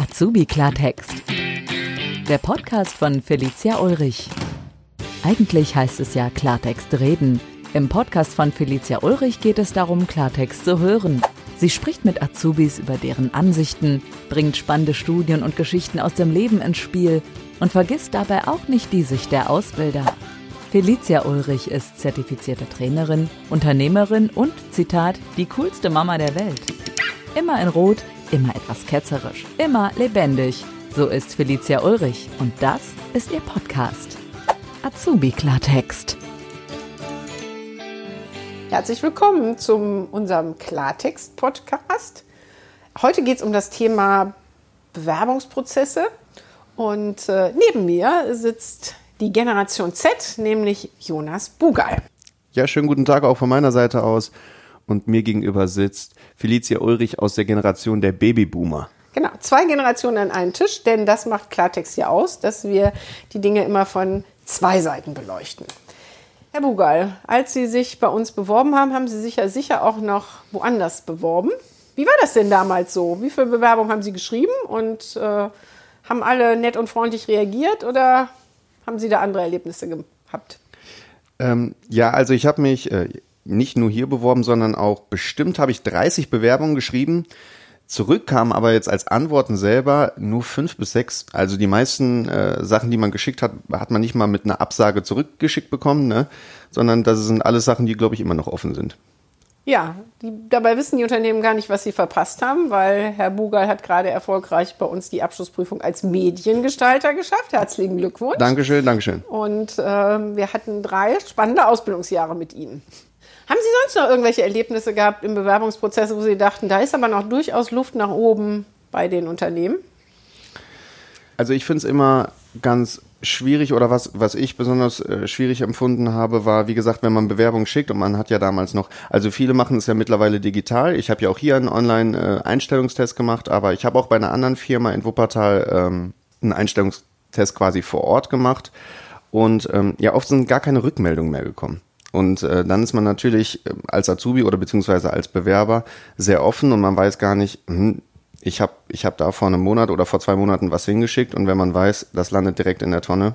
Azubi Klartext. Der Podcast von Felicia Ulrich. Eigentlich heißt es ja Klartext reden. Im Podcast von Felicia Ulrich geht es darum, Klartext zu hören. Sie spricht mit Azubis über deren Ansichten, bringt spannende Studien und Geschichten aus dem Leben ins Spiel und vergisst dabei auch nicht die Sicht der Ausbilder. Felicia Ulrich ist zertifizierte Trainerin, Unternehmerin und, Zitat, die coolste Mama der Welt. Immer in Rot, immer etwas ketzerisch, immer lebendig. So ist Felicia Ulrich und das ist ihr Podcast. Azubi Klartext. Herzlich willkommen zu unserem Klartext-Podcast. Heute geht es um das Thema Bewerbungsprozesse und äh, neben mir sitzt die Generation Z, nämlich Jonas Bugal. Ja, schönen guten Tag auch von meiner Seite aus. Und mir gegenüber sitzt Felicia Ulrich aus der Generation der Babyboomer. Genau, zwei Generationen an einen Tisch, denn das macht Klartext hier aus, dass wir die Dinge immer von zwei Seiten beleuchten. Herr Bugal, als Sie sich bei uns beworben haben, haben Sie sich ja sicher auch noch woanders beworben. Wie war das denn damals so? Wie viele Bewerbungen haben Sie geschrieben und äh, haben alle nett und freundlich reagiert oder haben Sie da andere Erlebnisse gehabt? Ähm, ja, also ich habe mich äh, nicht nur hier beworben, sondern auch bestimmt habe ich 30 Bewerbungen geschrieben. Zurück kamen aber jetzt als Antworten selber nur fünf bis sechs. Also die meisten äh, Sachen, die man geschickt hat, hat man nicht mal mit einer Absage zurückgeschickt bekommen, ne? sondern das sind alles Sachen, die, glaube ich, immer noch offen sind. Ja, die, dabei wissen die Unternehmen gar nicht, was sie verpasst haben, weil Herr Bugal hat gerade erfolgreich bei uns die Abschlussprüfung als Mediengestalter geschafft. Herzlichen Glückwunsch. Dankeschön, Dankeschön. Und äh, wir hatten drei spannende Ausbildungsjahre mit Ihnen. Haben Sie sonst noch irgendwelche Erlebnisse gehabt im Bewerbungsprozess, wo Sie dachten, da ist aber noch durchaus Luft nach oben bei den Unternehmen? Also ich finde es immer ganz schwierig oder was, was ich besonders äh, schwierig empfunden habe, war, wie gesagt, wenn man Bewerbung schickt und man hat ja damals noch, also viele machen es ja mittlerweile digital. Ich habe ja auch hier einen Online-Einstellungstest gemacht, aber ich habe auch bei einer anderen Firma in Wuppertal ähm, einen Einstellungstest quasi vor Ort gemacht. Und ähm, ja, oft sind gar keine Rückmeldungen mehr gekommen. Und äh, dann ist man natürlich äh, als Azubi oder beziehungsweise als Bewerber sehr offen und man weiß gar nicht, hm, ich habe ich hab da vor einem Monat oder vor zwei Monaten was hingeschickt und wenn man weiß, das landet direkt in der Tonne.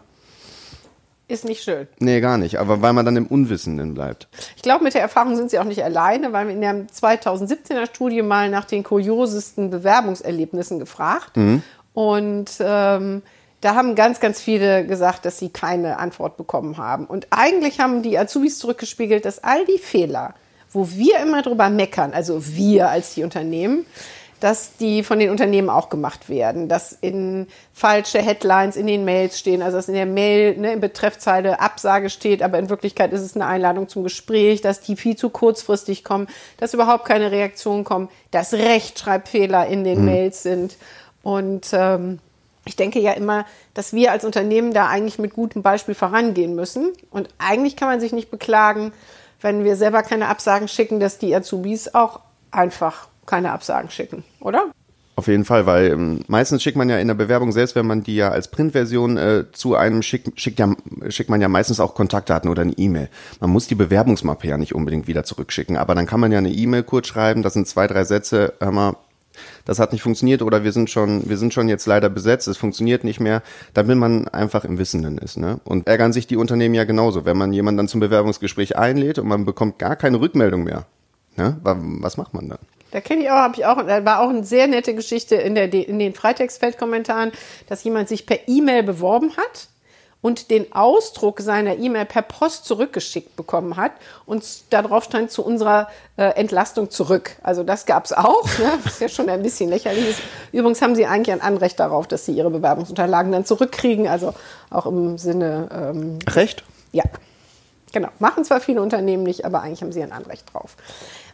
Ist nicht schön. Nee, gar nicht. Aber weil man dann im Unwissenden bleibt. Ich glaube, mit der Erfahrung sind Sie auch nicht alleine, weil wir in der 2017er Studie mal nach den kuriosesten Bewerbungserlebnissen gefragt. Mhm. Und ähm, da haben ganz, ganz viele gesagt, dass sie keine Antwort bekommen haben. Und eigentlich haben die Azubis zurückgespiegelt, dass all die Fehler, wo wir immer drüber meckern, also wir als die Unternehmen, dass die von den Unternehmen auch gemacht werden, dass in falsche Headlines in den Mails stehen, also dass in der Mail ne, in Betreffzeile Absage steht, aber in Wirklichkeit ist es eine Einladung zum Gespräch, dass die viel zu kurzfristig kommen, dass überhaupt keine Reaktionen kommen, dass Rechtschreibfehler in den mhm. Mails sind und ähm, ich denke ja immer, dass wir als Unternehmen da eigentlich mit gutem Beispiel vorangehen müssen. Und eigentlich kann man sich nicht beklagen, wenn wir selber keine Absagen schicken, dass die Azubis auch einfach keine Absagen schicken, oder? Auf jeden Fall, weil ähm, meistens schickt man ja in der Bewerbung, selbst wenn man die ja als Printversion äh, zu einem schickt, schickt, ja, schickt man ja meistens auch Kontaktdaten oder eine E-Mail. Man muss die Bewerbungsmappe ja nicht unbedingt wieder zurückschicken, aber dann kann man ja eine E-Mail kurz schreiben, das sind zwei, drei Sätze, hör mal, das hat nicht funktioniert oder wir sind schon, wir sind schon jetzt leider besetzt, es funktioniert nicht mehr, damit man einfach im Wissenden ist. Ne? Und ärgern sich die Unternehmen ja genauso, wenn man jemanden dann zum Bewerbungsgespräch einlädt und man bekommt gar keine Rückmeldung mehr. Ne? Was macht man dann? Da kenne ich auch, habe ich auch, da war auch eine sehr nette Geschichte in, der, in den Freitextfeldkommentaren, dass jemand sich per E-Mail beworben hat und den Ausdruck seiner E-Mail per Post zurückgeschickt bekommen hat und darauf stand zu unserer äh, Entlastung zurück. Also das gab es auch, ne? was ja schon ein bisschen lächerlich ist. Übrigens haben sie eigentlich ein Anrecht darauf, dass sie ihre Bewerbungsunterlagen dann zurückkriegen, also auch im Sinne... Ähm, Recht? Ja, genau. Machen zwar viele Unternehmen nicht, aber eigentlich haben sie ein Anrecht drauf.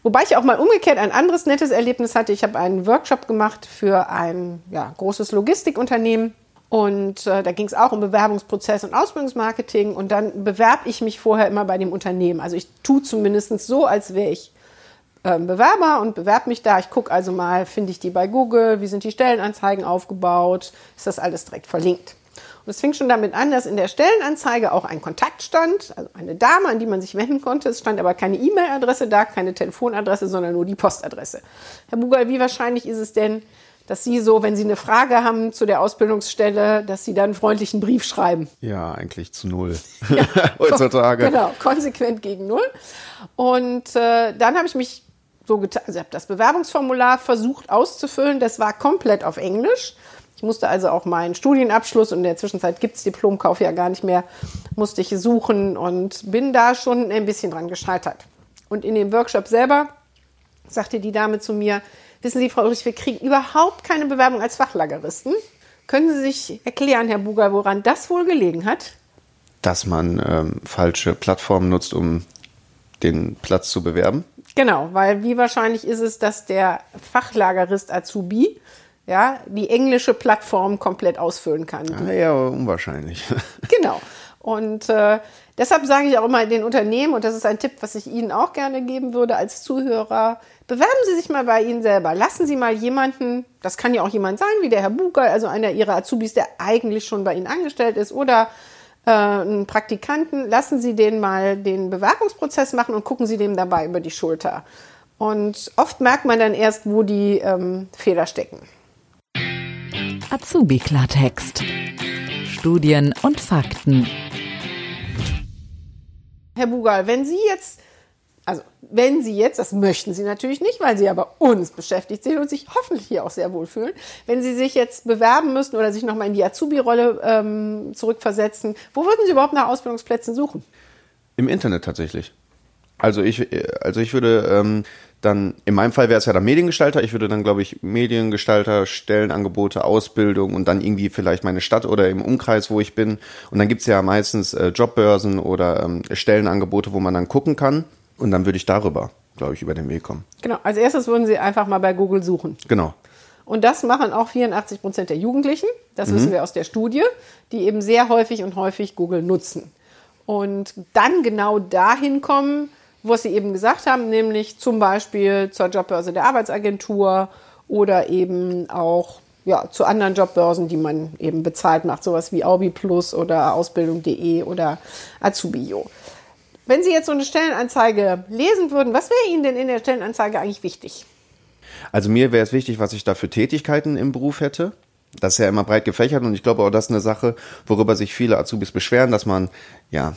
Wobei ich auch mal umgekehrt ein anderes nettes Erlebnis hatte. Ich habe einen Workshop gemacht für ein ja, großes Logistikunternehmen. Und äh, da ging es auch um Bewerbungsprozess und Ausbildungsmarketing. Und dann bewerbe ich mich vorher immer bei dem Unternehmen. Also ich tue zumindest so, als wäre ich ähm, Bewerber und bewerbe mich da. Ich gucke also mal, finde ich die bei Google, wie sind die Stellenanzeigen aufgebaut, ist das alles direkt verlinkt. Und es fing schon damit an, dass in der Stellenanzeige auch ein Kontakt stand, also eine Dame, an die man sich wenden konnte. Es stand aber keine E-Mail-Adresse da, keine Telefonadresse, sondern nur die Postadresse. Herr Bugal, wie wahrscheinlich ist es denn, dass Sie so, wenn Sie eine Frage haben zu der Ausbildungsstelle, dass Sie dann einen freundlichen Brief schreiben. Ja, eigentlich zu null ja, heutzutage. Genau, konsequent gegen null. Und äh, dann habe ich mich so getan, also habe das Bewerbungsformular versucht auszufüllen. Das war komplett auf Englisch. Ich musste also auch meinen Studienabschluss und in der Zwischenzeit gibt es Diplomkauf ja gar nicht mehr, musste ich suchen und bin da schon ein bisschen dran gescheitert. Und in dem Workshop selber sagte die Dame zu mir, wissen Sie, Frau Ulrich, wir kriegen überhaupt keine Bewerbung als Fachlageristen. Können Sie sich erklären, Herr Buger, woran das wohl gelegen hat? Dass man ähm, falsche Plattformen nutzt, um den Platz zu bewerben? Genau, weil wie wahrscheinlich ist es, dass der Fachlagerist Azubi ja, die englische Plattform komplett ausfüllen kann. Ja, eher unwahrscheinlich. genau. Und äh, deshalb sage ich auch immer den Unternehmen, und das ist ein Tipp, was ich Ihnen auch gerne geben würde als Zuhörer, bewerben Sie sich mal bei Ihnen selber. Lassen Sie mal jemanden, das kann ja auch jemand sein, wie der Herr Buger, also einer Ihrer Azubis, der eigentlich schon bei Ihnen angestellt ist, oder äh, einen Praktikanten, lassen Sie den mal den Bewerbungsprozess machen und gucken Sie dem dabei über die Schulter. Und oft merkt man dann erst, wo die ähm, Fehler stecken. Azubi-Klartext. Studien und Fakten. Herr Bugal, wenn Sie jetzt, wenn Sie jetzt, das möchten Sie natürlich nicht, weil Sie aber uns beschäftigt sind und sich hoffentlich hier auch sehr wohl fühlen, wenn Sie sich jetzt bewerben müssten oder sich nochmal in die Azubi-Rolle ähm, zurückversetzen, wo würden Sie überhaupt nach Ausbildungsplätzen suchen? Im Internet tatsächlich. Also ich, also ich würde ähm, dann, in meinem Fall wäre es ja dann Mediengestalter. Ich würde dann, glaube ich, Mediengestalter, Stellenangebote, Ausbildung und dann irgendwie vielleicht meine Stadt oder im Umkreis, wo ich bin. Und dann gibt's ja meistens äh, Jobbörsen oder ähm, Stellenangebote, wo man dann gucken kann. Und dann würde ich darüber, glaube ich, über den Weg kommen. Genau. Als erstes würden Sie einfach mal bei Google suchen. Genau. Und das machen auch 84 Prozent der Jugendlichen. Das mhm. wissen wir aus der Studie, die eben sehr häufig und häufig Google nutzen. Und dann genau dahin kommen, was Sie eben gesagt haben, nämlich zum Beispiel zur Jobbörse der Arbeitsagentur oder eben auch ja, zu anderen Jobbörsen, die man eben bezahlt macht, sowas wie Aubi Plus oder Ausbildung.de oder Azubio. Wenn Sie jetzt so eine Stellenanzeige lesen würden, was wäre Ihnen denn in der Stellenanzeige eigentlich wichtig? Also mir wäre es wichtig, was ich da für Tätigkeiten im Beruf hätte. Das ist ja immer breit gefächert und ich glaube auch, das ist eine Sache, worüber sich viele Azubis beschweren, dass man ja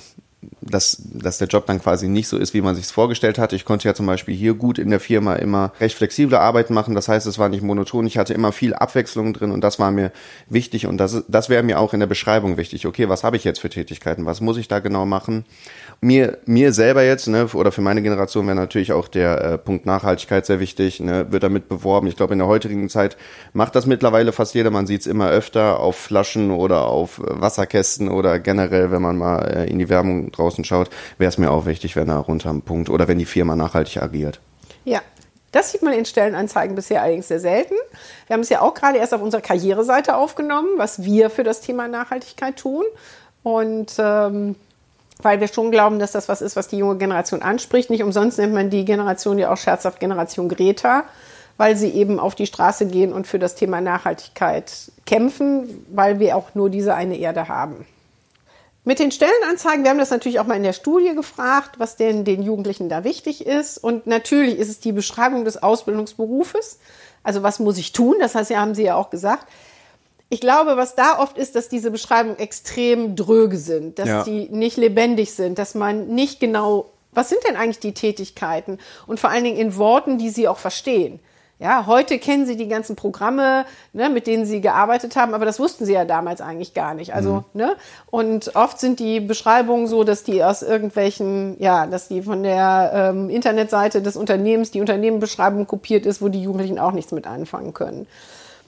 dass, dass der Job dann quasi nicht so ist, wie man sich es vorgestellt hat. Ich konnte ja zum Beispiel hier gut in der Firma immer recht flexible Arbeiten machen. Das heißt, es war nicht monoton. Ich hatte immer viel Abwechslung drin und das war mir wichtig und das, das wäre mir auch in der Beschreibung wichtig. Okay, was habe ich jetzt für Tätigkeiten? Was muss ich da genau machen? Mir, mir selber jetzt, ne, oder für meine Generation wäre natürlich auch der äh, Punkt Nachhaltigkeit sehr wichtig, ne, wird damit beworben. Ich glaube, in der heutigen Zeit macht das mittlerweile fast jeder. Man sieht es immer öfter auf Flaschen oder auf äh, Wasserkästen oder generell, wenn man mal äh, in die Werbung draußen schaut, wäre es mir auch wichtig, wenn er runter am Punkt oder wenn die Firma nachhaltig agiert. Ja, das sieht man in Stellenanzeigen bisher allerdings sehr selten. Wir haben es ja auch gerade erst auf unserer Karriereseite aufgenommen, was wir für das Thema Nachhaltigkeit tun. Und ähm, weil wir schon glauben, dass das was ist, was die junge Generation anspricht. Nicht umsonst nennt man die Generation ja auch scherzhaft Generation Greta, weil sie eben auf die Straße gehen und für das Thema Nachhaltigkeit kämpfen, weil wir auch nur diese eine Erde haben. Mit den Stellenanzeigen, wir haben das natürlich auch mal in der Studie gefragt, was denn den Jugendlichen da wichtig ist. Und natürlich ist es die Beschreibung des Ausbildungsberufes. Also was muss ich tun? Das heißt, ja, haben Sie ja auch gesagt. Ich glaube, was da oft ist, dass diese Beschreibungen extrem dröge sind, dass ja. die nicht lebendig sind, dass man nicht genau, was sind denn eigentlich die Tätigkeiten? Und vor allen Dingen in Worten, die Sie auch verstehen. Ja, heute kennen sie die ganzen Programme, ne, mit denen sie gearbeitet haben, aber das wussten sie ja damals eigentlich gar nicht. Also, mhm. ne, und oft sind die Beschreibungen so, dass die aus irgendwelchen, ja, dass die von der ähm, Internetseite des Unternehmens die Unternehmenbeschreibung kopiert ist, wo die Jugendlichen auch nichts mit anfangen können.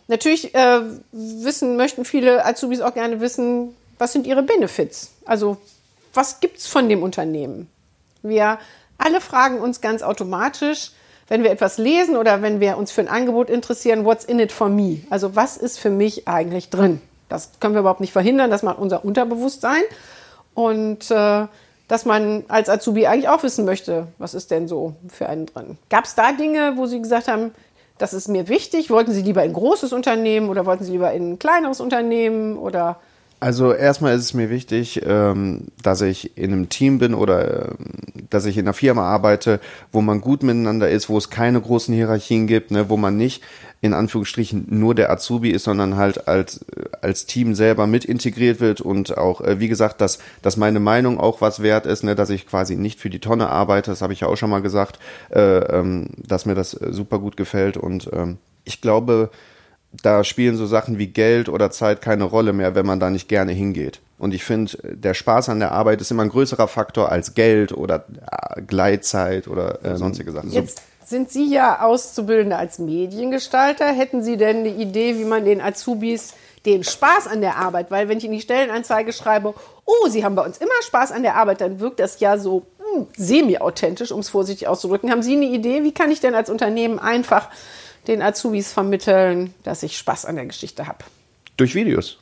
Natürlich äh, wissen, möchten viele Azubis auch gerne wissen, was sind ihre Benefits? Also, was gibt's von dem Unternehmen? Wir alle fragen uns ganz automatisch, wenn wir etwas lesen oder wenn wir uns für ein Angebot interessieren, what's in it for me? Also was ist für mich eigentlich drin? Das können wir überhaupt nicht verhindern, das macht unser Unterbewusstsein. Und äh, dass man als Azubi eigentlich auch wissen möchte, was ist denn so für einen drin. Gab es da Dinge, wo Sie gesagt haben, das ist mir wichtig? Wollten Sie lieber in ein großes Unternehmen oder wollten Sie lieber in ein kleineres Unternehmen oder also erstmal ist es mir wichtig, ähm, dass ich in einem Team bin oder ähm, dass ich in einer Firma arbeite, wo man gut miteinander ist, wo es keine großen Hierarchien gibt, ne, wo man nicht in Anführungsstrichen nur der Azubi ist, sondern halt als, als Team selber mit integriert wird und auch, äh, wie gesagt, dass, dass meine Meinung auch was wert ist, ne, dass ich quasi nicht für die Tonne arbeite, das habe ich ja auch schon mal gesagt, äh, ähm, dass mir das super gut gefällt und ich glaube, da spielen so Sachen wie Geld oder Zeit keine Rolle mehr, wenn man da nicht gerne hingeht. Und ich finde, der Spaß an der Arbeit ist immer ein größerer Faktor als Geld oder äh, Gleitzeit oder äh, sonstige Sachen. Jetzt sind Sie ja Auszubildende als Mediengestalter. Hätten Sie denn eine Idee, wie man den Azubis den Spaß an der Arbeit, weil wenn ich in die Stellenanzeige schreibe, oh, Sie haben bei uns immer Spaß an der Arbeit, dann wirkt das ja so hm, semi-authentisch, um es vorsichtig auszudrücken. Haben Sie eine Idee, wie kann ich denn als Unternehmen einfach den Azubis vermitteln, dass ich Spaß an der Geschichte habe? Durch Videos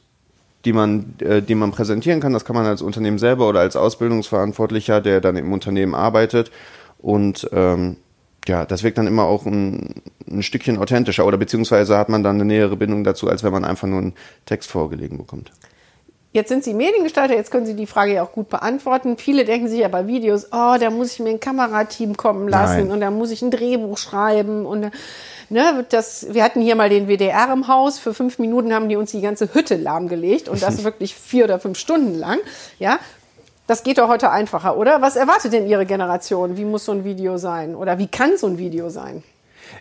die man, äh, die man präsentieren kann. Das kann man als Unternehmen selber oder als Ausbildungsverantwortlicher, der dann im Unternehmen arbeitet. Und ähm, ja, das wirkt dann immer auch ein, ein Stückchen authentischer oder beziehungsweise hat man dann eine nähere Bindung dazu, als wenn man einfach nur einen Text vorgelegen bekommt. Jetzt sind Sie Mediengestalter, jetzt können Sie die Frage ja auch gut beantworten. Viele denken sich ja bei Videos, oh, da muss ich mir ein Kamerateam kommen lassen Nein. und da muss ich ein Drehbuch schreiben und ne, das, wir hatten hier mal den WDR im Haus. Für fünf Minuten haben die uns die ganze Hütte lahmgelegt und das wirklich vier oder fünf Stunden lang. Ja, das geht doch heute einfacher, oder? Was erwartet denn Ihre Generation? Wie muss so ein Video sein? Oder wie kann so ein Video sein?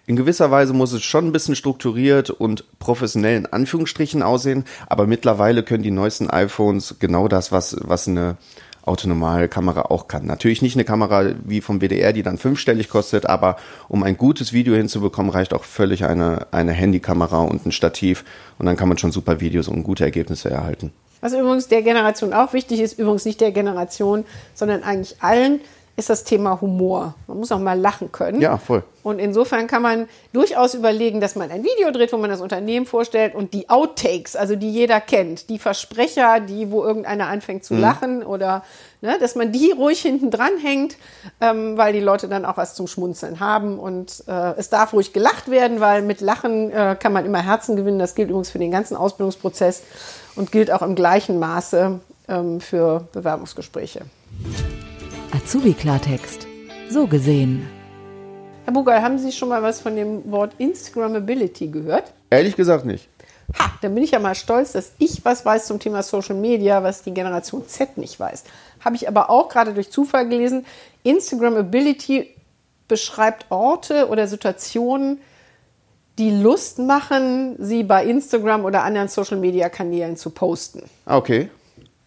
In gewisser Weise muss es schon ein bisschen strukturiert und professionell in Anführungsstrichen aussehen, aber mittlerweile können die neuesten iPhones genau das, was, was eine autonomale Kamera auch kann. Natürlich nicht eine Kamera wie vom WDR, die dann fünfstellig kostet, aber um ein gutes Video hinzubekommen, reicht auch völlig eine, eine Handykamera und ein Stativ und dann kann man schon super Videos und gute Ergebnisse erhalten. Was übrigens der Generation auch wichtig ist, übrigens nicht der Generation, sondern eigentlich allen, ist das Thema Humor. Man muss auch mal lachen können. Ja, voll. Und insofern kann man durchaus überlegen, dass man ein Video dreht, wo man das Unternehmen vorstellt und die Outtakes, also die jeder kennt, die Versprecher, die, wo irgendeiner anfängt zu mhm. lachen oder, ne, dass man die ruhig hinten dran hängt, ähm, weil die Leute dann auch was zum Schmunzeln haben und äh, es darf ruhig gelacht werden, weil mit Lachen äh, kann man immer Herzen gewinnen. Das gilt übrigens für den ganzen Ausbildungsprozess und gilt auch im gleichen Maße ähm, für Bewerbungsgespräche. Azubi-Klartext. So gesehen. Herr Bugal, haben Sie schon mal was von dem Wort Instagrammability gehört? Ehrlich gesagt nicht. Ha, dann bin ich ja mal stolz, dass ich was weiß zum Thema Social Media, was die Generation Z nicht weiß. Habe ich aber auch gerade durch Zufall gelesen. Instagrammability beschreibt Orte oder Situationen, die Lust machen, sie bei Instagram oder anderen Social Media Kanälen zu posten. Ah, okay.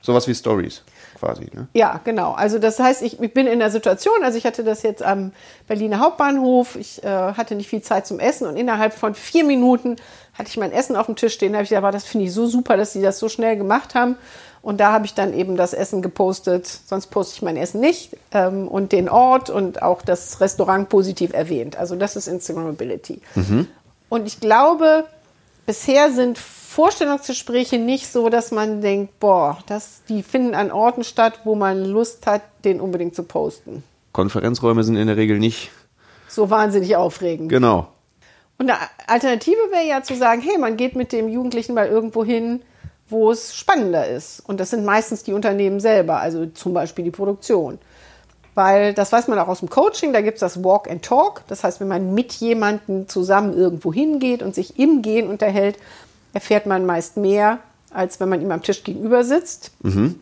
Sowas wie Stories quasi. Ne? Ja, genau. Also das heißt, ich, ich, bin in der Situation, also ich hatte das jetzt am Berliner Hauptbahnhof, ich äh, hatte nicht viel Zeit zum Essen und innerhalb von vier Minuten hatte ich mein Essen auf dem Tisch stehen. Da habe ich gesagt, das finde ich so super, dass sie das so schnell gemacht haben. Und da habe ich dann eben das Essen gepostet, sonst poste ich mein Essen nicht ähm, und den Ort und auch das Restaurant positiv erwähnt. Also das ist Instagrammability. Mhm. Und ich glaube, bisher sind Vorstellungsgespräche nicht so, dass man denkt, boah, das, die finden an Orten statt, wo man Lust hat, den unbedingt zu posten. Konferenzräume sind in der Regel nicht so wahnsinnig aufregend. Genau. Und eine Alternative wäre ja zu sagen, hey, man geht mit dem Jugendlichen mal irgendwo hin, wo es spannender ist. Und das sind meistens die Unternehmen selber, also zum Beispiel die Produktion. Weil das weiß man auch aus dem Coaching, da gibt es das Walk and Talk. Das heißt, wenn man mit jemandem zusammen irgendwo hingeht und sich im Gehen unterhält, erfährt man meist mehr, als wenn man ihm am Tisch gegenüber sitzt. Mhm.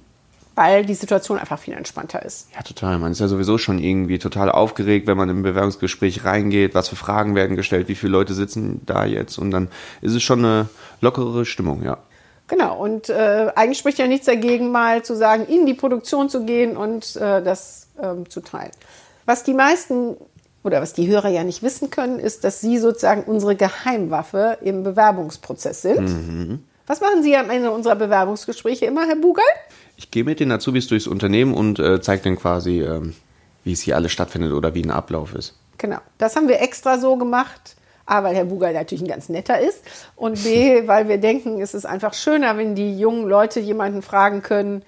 Weil die Situation einfach viel entspannter ist. Ja, total. Man ist ja sowieso schon irgendwie total aufgeregt, wenn man im Bewerbungsgespräch reingeht. Was für Fragen werden gestellt? Wie viele Leute sitzen da jetzt? Und dann ist es schon eine lockere Stimmung, ja. Genau, und äh, eigentlich spricht ja nichts dagegen, mal zu sagen, in die Produktion zu gehen und äh, das ähm, zu teilen. Was die meisten oder was die Hörer ja nicht wissen können, ist, dass Sie sozusagen unsere Geheimwaffe im Bewerbungsprozess sind. Mhm. Was machen Sie am Ende unserer Bewerbungsgespräche immer, Herr Bugel? Ich gehe mit den Azubis durchs Unternehmen und äh, zeige dann quasi, ähm, wie es hier alles stattfindet oder wie ein Ablauf ist. Genau, das haben wir extra so gemacht. A, weil Herr Bugel natürlich ein ganz netter ist und B, weil wir denken, es ist einfach schöner, wenn die jungen Leute jemanden fragen können,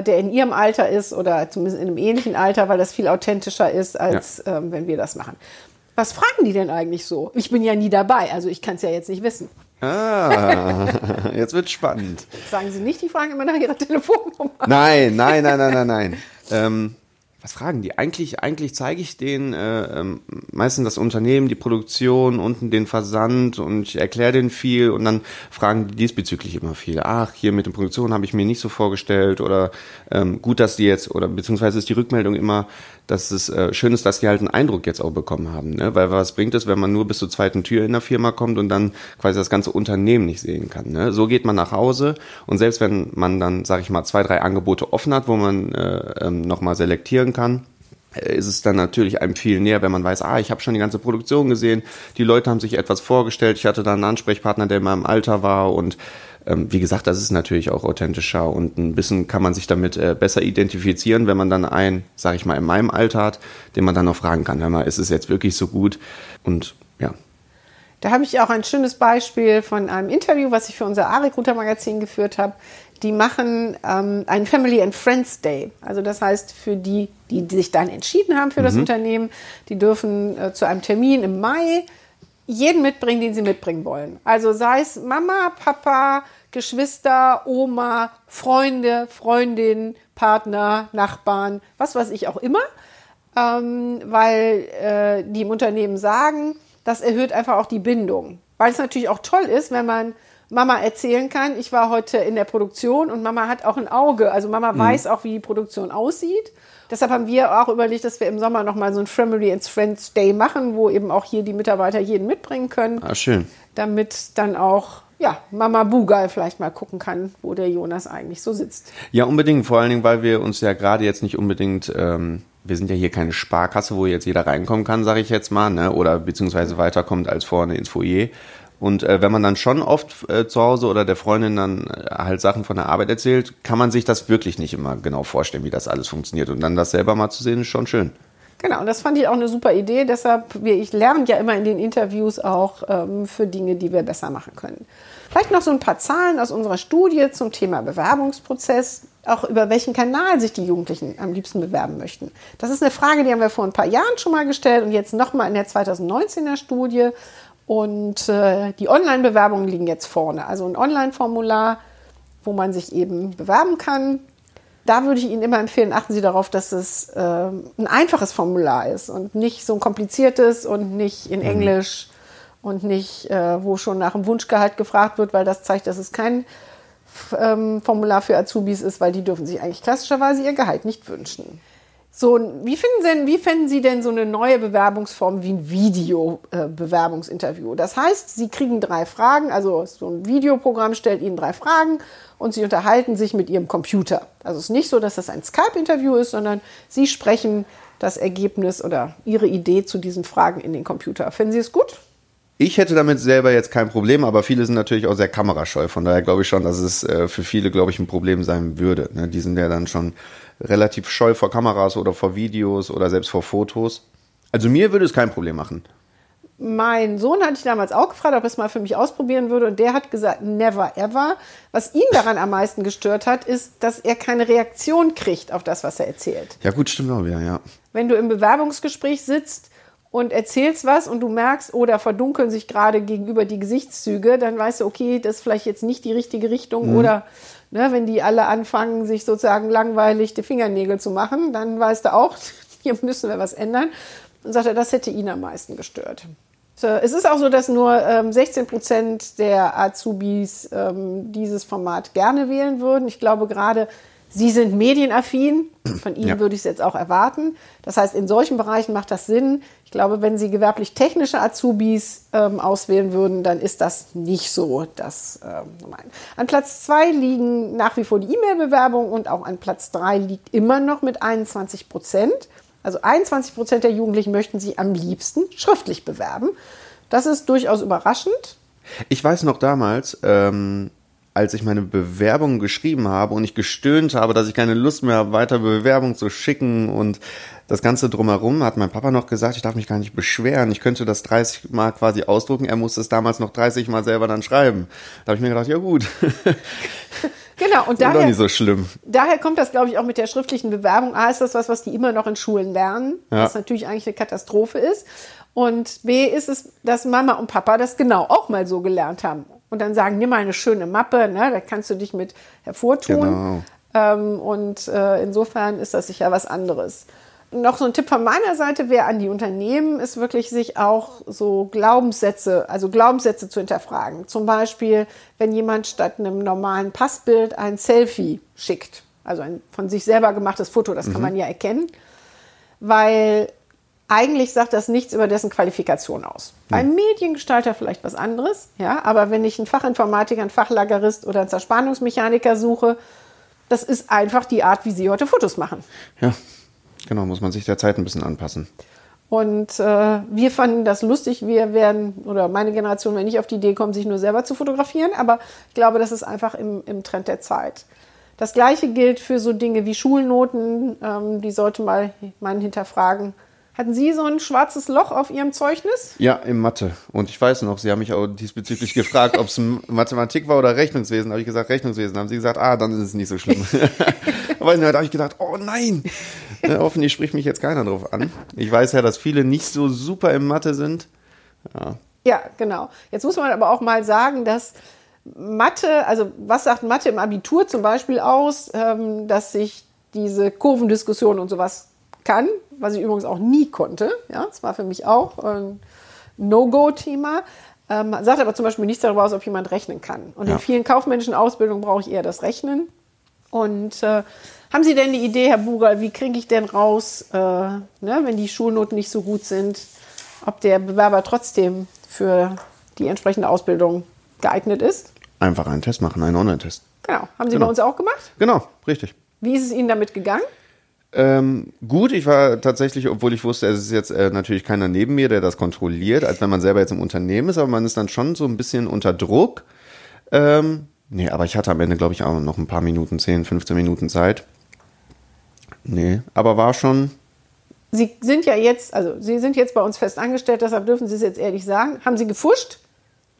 der in ihrem Alter ist oder zumindest in einem ähnlichen Alter, weil das viel authentischer ist, als ja. ähm, wenn wir das machen. Was fragen die denn eigentlich so? Ich bin ja nie dabei, also ich kann es ja jetzt nicht wissen. Ah, jetzt wird spannend. Sagen Sie nicht, die fragen immer nach Ihrer Telefonnummer. Nein, nein, nein, nein, nein, nein. Ähm, was fragen die? Eigentlich, eigentlich zeige ich denen äh, ähm, meistens das Unternehmen, die Produktion, unten den Versand und ich erkläre denen viel und dann fragen die diesbezüglich immer viel. Ach, hier mit der Produktion habe ich mir nicht so vorgestellt oder ähm, gut, dass die jetzt, oder beziehungsweise ist die Rückmeldung immer, dass es äh, schön ist, dass die halt einen Eindruck jetzt auch bekommen haben. Ne? Weil was bringt es, wenn man nur bis zur zweiten Tür in der Firma kommt und dann quasi das ganze Unternehmen nicht sehen kann. Ne? So geht man nach Hause und selbst wenn man dann, sage ich mal, zwei, drei Angebote offen hat, wo man äh, ähm, nochmal selektieren kann, ist es dann natürlich einem viel näher, wenn man weiß, ah, ich habe schon die ganze Produktion gesehen, die Leute haben sich etwas vorgestellt, ich hatte da einen Ansprechpartner, der in meinem Alter war und ähm, wie gesagt, das ist natürlich auch authentischer und ein bisschen kann man sich damit äh, besser identifizieren, wenn man dann einen, sage ich mal, in meinem Alter hat, den man dann noch fragen kann, hör mal, ist es jetzt wirklich so gut? Und ja. Da habe ich auch ein schönes Beispiel von einem Interview, was ich für unser A-Recruiter Magazin geführt habe die machen ähm, einen Family and Friends Day. Also das heißt, für die, die, die sich dann entschieden haben für mhm. das Unternehmen, die dürfen äh, zu einem Termin im Mai jeden mitbringen, den sie mitbringen wollen. Also sei es Mama, Papa, Geschwister, Oma, Freunde, Freundin, Partner, Nachbarn, was weiß ich auch immer, ähm, weil äh, die im Unternehmen sagen, das erhöht einfach auch die Bindung. Weil es natürlich auch toll ist, wenn man Mama erzählen kann, ich war heute in der Produktion und Mama hat auch ein Auge. Also Mama mhm. weiß auch, wie die Produktion aussieht. Deshalb haben wir auch überlegt, dass wir im Sommer nochmal so ein Family and Friends Day machen, wo eben auch hier die Mitarbeiter jeden mitbringen können. Ah, schön. Damit dann auch ja, Mama Bugal vielleicht mal gucken kann, wo der Jonas eigentlich so sitzt. Ja, unbedingt. Vor allen Dingen, weil wir uns ja gerade jetzt nicht unbedingt, ähm, wir sind ja hier keine Sparkasse, wo jetzt jeder reinkommen kann, sage ich jetzt mal, ne? oder beziehungsweise weiterkommt als vorne ins Foyer, und äh, wenn man dann schon oft äh, zu Hause oder der Freundin dann äh, halt Sachen von der Arbeit erzählt, kann man sich das wirklich nicht immer genau vorstellen, wie das alles funktioniert. Und dann das selber mal zu sehen, ist schon schön. Genau, und das fand ich auch eine super Idee. Deshalb, wir, ich lerne ja immer in den Interviews auch ähm, für Dinge, die wir besser machen können. Vielleicht noch so ein paar Zahlen aus unserer Studie zum Thema Bewerbungsprozess, auch über welchen Kanal sich die Jugendlichen am liebsten bewerben möchten. Das ist eine Frage, die haben wir vor ein paar Jahren schon mal gestellt und jetzt nochmal in der 2019er Studie. Und äh, die Online-Bewerbungen liegen jetzt vorne. Also ein Online-Formular, wo man sich eben bewerben kann. Da würde ich Ihnen immer empfehlen, achten Sie darauf, dass es äh, ein einfaches Formular ist und nicht so ein kompliziertes und nicht in mhm. Englisch und nicht, äh, wo schon nach dem Wunschgehalt gefragt wird, weil das zeigt, dass es kein ähm, Formular für Azubis ist, weil die dürfen sich eigentlich klassischerweise ihr Gehalt nicht wünschen. So, wie finden, Sie, wie finden Sie denn so eine neue Bewerbungsform wie ein Video-Bewerbungsinterview? Äh, das heißt, Sie kriegen drei Fragen, also so ein Videoprogramm stellt Ihnen drei Fragen und Sie unterhalten sich mit Ihrem Computer. Also es ist nicht so, dass das ein Skype-Interview ist, sondern Sie sprechen das Ergebnis oder Ihre Idee zu diesen Fragen in den Computer. Finden Sie es gut? Ich hätte damit selber jetzt kein Problem, aber viele sind natürlich auch sehr kamerascheu. Von daher glaube ich schon, dass es äh, für viele, glaube ich, ein Problem sein würde. Ne? Die sind ja dann schon relativ scheu vor Kameras oder vor Videos oder selbst vor Fotos. Also mir würde es kein Problem machen. Mein Sohn hatte ich damals auch gefragt, ob er es mal für mich ausprobieren würde und der hat gesagt, never ever. Was ihn daran am meisten gestört hat, ist, dass er keine Reaktion kriegt auf das, was er erzählt. Ja gut, stimmt auch wieder, ja. Wenn du im Bewerbungsgespräch sitzt und erzählst was und du merkst, oder oh, verdunkeln sich gerade gegenüber die Gesichtszüge, dann weißt du, okay, das ist vielleicht jetzt nicht die richtige Richtung mhm. oder Ne, wenn die alle anfangen, sich sozusagen langweilig die Fingernägel zu machen, dann weißt du auch, hier müssen wir was ändern. Und sagt er, das hätte ihn am meisten gestört. Es ist auch so, dass nur ähm, 16 Prozent der Azubis ähm, dieses Format gerne wählen würden. Ich glaube, gerade Sie sind medienaffin, von Ihnen ja. würde ich es jetzt auch erwarten. Das heißt, in solchen Bereichen macht das Sinn. Ich glaube, wenn Sie gewerblich-technische Azubis ähm, auswählen würden, dann ist das nicht so das ähm, An Platz zwei liegen nach wie vor die E-Mail-Bewerbung und auch an Platz drei liegt immer noch mit 21 Prozent. Also 21 Prozent der Jugendlichen möchten sich am liebsten schriftlich bewerben. Das ist durchaus überraschend. Ich weiß noch damals, ähm als ich meine Bewerbung geschrieben habe und ich gestöhnt habe, dass ich keine Lust mehr habe, weiter Bewerbung zu schicken und das Ganze drumherum, hat mein Papa noch gesagt, ich darf mich gar nicht beschweren. Ich könnte das 30 Mal quasi ausdrucken. Er musste es damals noch 30 Mal selber dann schreiben. Da habe ich mir gedacht, ja gut. Genau, und daher, nicht so schlimm. daher kommt das, glaube ich, auch mit der schriftlichen Bewerbung. A, ist das was, was die immer noch in Schulen lernen, ja. was natürlich eigentlich eine Katastrophe ist. Und B, ist es, dass Mama und Papa das genau auch mal so gelernt haben und dann sagen, nimm mal eine schöne Mappe, ne, da kannst du dich mit hervortun. Genau. Ähm, und äh, insofern ist das sicher was anderes. noch so ein Tipp von meiner Seite wäre an die Unternehmen, ist wirklich sich auch so Glaubenssätze, also Glaubenssätze zu hinterfragen. Zum Beispiel, wenn jemand statt einem normalen Passbild ein Selfie schickt, also ein von sich selber gemachtes Foto, das kann man ja erkennen, weil eigentlich sagt das nichts über dessen Qualifikation aus. Beim Mediengestalter vielleicht was anderes, ja, aber wenn ich einen Fachinformatiker, einen Fachlagerist oder einen Zerspannungsmechaniker suche, das ist einfach die Art, wie sie heute Fotos machen. Ja, genau, muss man sich der Zeit ein bisschen anpassen. Und äh, wir fanden das lustig. Wir werden, oder meine Generation, wenn nicht auf die Idee kommen, sich nur selber zu fotografieren. Aber ich glaube, das ist einfach im, im Trend der Zeit. Das Gleiche gilt für so Dinge wie Schulnoten. Ähm, die sollte mal man hinterfragen. Hatten Sie so ein schwarzes Loch auf Ihrem Zeugnis? Ja, in Mathe. Und ich weiß noch, Sie haben mich auch diesbezüglich gefragt, ob es Mathematik war oder Rechnungswesen. Da habe ich gesagt, Rechnungswesen. Da haben Sie gesagt, ah, dann ist es nicht so schlimm. Aber da habe ich gedacht, oh nein, ja, hoffentlich spricht mich jetzt keiner drauf an. Ich weiß ja, dass viele nicht so super im Mathe sind. Ja. Ja, genau. Jetzt muss man aber auch mal sagen, dass Mathe, also was sagt Mathe im Abitur zum Beispiel aus, ähm, dass sich diese Kurvendiskussion und sowas kann, was ich übrigens auch nie konnte. Ja, das war für mich auch ein No-Go-Thema. Ähm, sagt aber zum Beispiel nichts darüber aus, ob jemand rechnen kann. Und Ja. in vielen kaufmännischen Ausbildungen brauche ich eher das Rechnen. Und äh, haben Sie denn die Idee, Herr Bugal, wie kriege ich denn raus, äh, ne, wenn die Schulnoten nicht so gut sind, ob der Bewerber trotzdem für die entsprechende Ausbildung geeignet ist? Einfach einen Test machen, einen Online-Test. Genau. Haben Sie Genau. bei uns auch gemacht? Genau, richtig. Wie ist es Ihnen damit gegangen? Ähm, gut, ich war tatsächlich, obwohl ich wusste, es ist jetzt äh, natürlich keiner neben mir, der das kontrolliert, als wenn man selber jetzt im Unternehmen ist, aber man ist dann schon so ein bisschen unter Druck. Ähm, nee, aber ich hatte am Ende, glaube ich, auch noch ein paar Minuten, 10, 15 Minuten Zeit. Nee, aber war schon, Sie sind ja jetzt, also Sie sind jetzt bei uns fest angestellt, deshalb dürfen Sie es jetzt ehrlich sagen. Haben Sie gefuscht?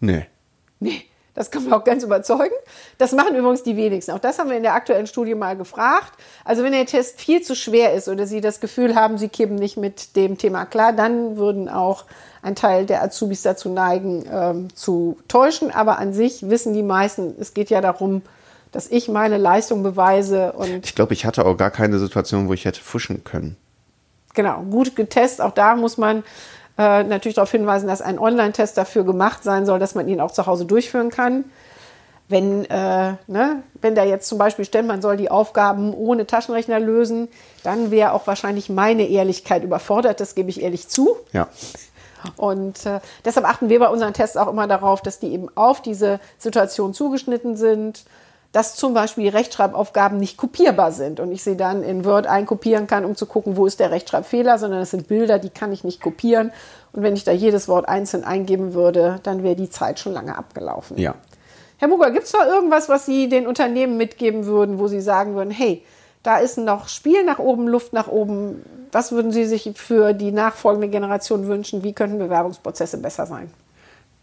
nee. Nee, das kann man auch ganz überzeugen. Das machen übrigens die wenigsten. Auch das haben wir in der aktuellen Studie mal gefragt. Also wenn der Test viel zu schwer ist oder Sie das Gefühl haben, Sie kämen nicht mit dem Thema klar, dann würden auch ein Teil der Azubis dazu neigen, ähm, zu täuschen. Aber an sich wissen die meisten, es geht ja darum, dass ich meine Leistung beweise und Ich glaube, ich hatte auch gar keine Situation, wo ich hätte fuschen können. Genau, gut getestet. Auch da muss man äh, natürlich darauf hinweisen, dass ein Online-Test dafür gemacht sein soll, dass man ihn auch zu Hause durchführen kann. Wenn, äh, ne, wenn da jetzt zum Beispiel steht, man soll die Aufgaben ohne Taschenrechner lösen, dann wäre auch wahrscheinlich meine Ehrlichkeit überfordert, das gebe ich ehrlich zu. Ja. Und äh, deshalb achten wir bei unseren Tests auch immer darauf, dass die eben auf diese Situation zugeschnitten sind, dass zum Beispiel Rechtschreibaufgaben nicht kopierbar sind und ich sie dann in Word einkopieren kann, um zu gucken, wo ist der Rechtschreibfehler, sondern es sind Bilder, die kann ich nicht kopieren. Und wenn ich da jedes Wort einzeln eingeben würde, dann wäre die Zeit schon lange abgelaufen. Ja. Herr Muger, gibt es da irgendwas, was Sie den Unternehmen mitgeben würden, wo Sie sagen würden, hey, da ist noch Spiel nach oben, Luft nach oben. Was würden Sie sich für die nachfolgende Generation wünschen? Wie könnten Bewerbungsprozesse besser sein?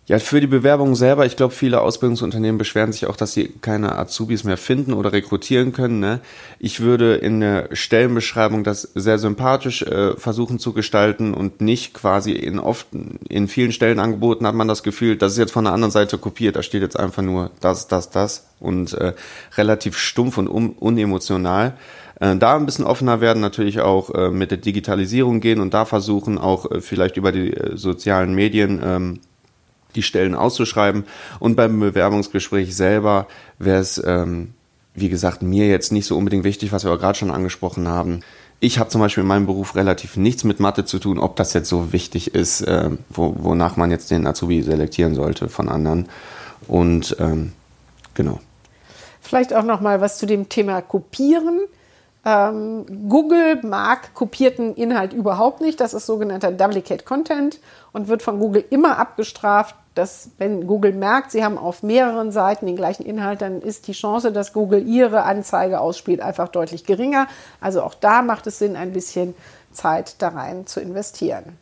Ja, für die Bewerbung selber, ich glaube, viele Ausbildungsunternehmen beschweren sich auch, dass sie keine Azubis mehr finden oder rekrutieren können. Ne? Ich würde in der Stellenbeschreibung das sehr sympathisch äh, versuchen zu gestalten und nicht quasi in oft in vielen Stellenangeboten hat man das Gefühl, das ist jetzt von der anderen Seite kopiert. Da steht jetzt einfach nur das, das, das und äh, relativ stumpf und un unemotional. Äh, da ein bisschen offener werden, natürlich auch äh, mit der Digitalisierung gehen und da versuchen auch äh, vielleicht über die sozialen Medien ähm, die Stellen auszuschreiben. Und beim Bewerbungsgespräch selber wäre es, ähm, wie gesagt, mir jetzt nicht so unbedingt wichtig, was wir gerade schon angesprochen haben. Ich habe zum Beispiel in meinem Beruf relativ nichts mit Mathe zu tun, ob das jetzt so wichtig ist, äh, wo, wonach man jetzt den Azubi selektieren sollte von anderen. Und ähm, genau. Vielleicht auch noch mal was zu dem Thema Kopieren. Ähm, Google mag kopierten Inhalt überhaupt nicht. Das ist sogenannter Duplicate Content und wird von Google immer abgestraft, dass wenn Google merkt, sie haben auf mehreren Seiten den gleichen Inhalt, dann ist die Chance, dass Google ihre Anzeige ausspielt, einfach deutlich geringer. Also auch da macht es Sinn, ein bisschen Zeit da rein zu investieren.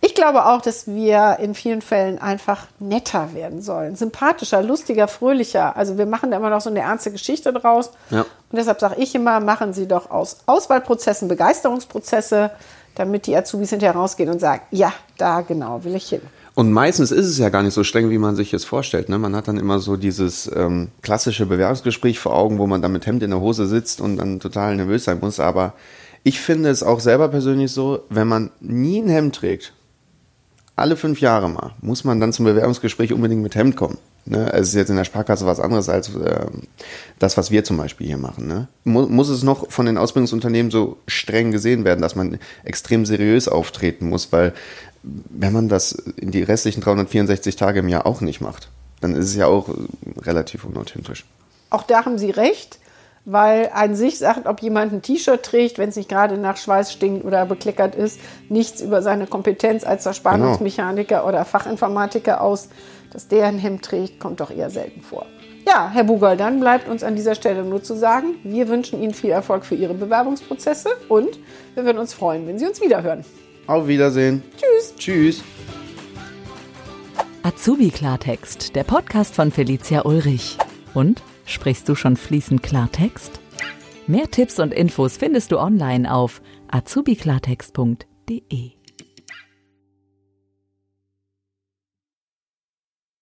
Ich glaube auch, dass wir in vielen Fällen einfach netter werden sollen. Sympathischer, lustiger, fröhlicher. Also wir machen da immer noch so eine ernste Geschichte draus. Ja. Und deshalb sage ich immer, machen Sie doch aus Auswahlprozessen Begeisterungsprozesse, damit die Azubis hinterher rausgehen und sagen, ja, da genau will ich hin. Und meistens ist es ja gar nicht so streng, wie man sich es vorstellt. Ne? Man hat dann immer so dieses ähm, klassische Bewerbungsgespräch vor Augen, wo man dann mit Hemd in der Hose sitzt und dann total nervös sein muss. Aber Ich finde es auch selber persönlich so, wenn man nie ein Hemd trägt, alle fünf Jahre mal, muss man dann zum Bewerbungsgespräch unbedingt mit Hemd kommen. Ne? Es ist jetzt in der Sparkasse was anderes als äh, das, was wir zum Beispiel hier machen. Ne? Mu muss es noch von den Ausbildungsunternehmen so streng gesehen werden, dass man extrem seriös auftreten muss, weil wenn man das in die restlichen 364 Tage im Jahr auch nicht macht, dann ist es ja auch relativ unauthentisch. Auch da haben Sie recht, weil an sich sagt, ob jemand ein T-Shirt trägt, wenn es nicht gerade nach Schweiß stinkt oder bekleckert ist, nichts über seine Kompetenz als Zerspannungsmechaniker genau. oder Fachinformatiker aus. Dass der ein Hemd trägt, kommt doch eher selten vor. Ja, Herr Bugol, dann bleibt uns an dieser Stelle nur zu sagen, wir wünschen Ihnen viel Erfolg für Ihre Bewerbungsprozesse und wir würden uns freuen, wenn Sie uns wiederhören. Auf Wiedersehen. Tschüss. Tschüss. Azubi Klartext, der Podcast von Felicia Ulrich. Und sprichst du schon fließend Klartext? Mehr Tipps und Infos findest du online auf azubiklartext.de.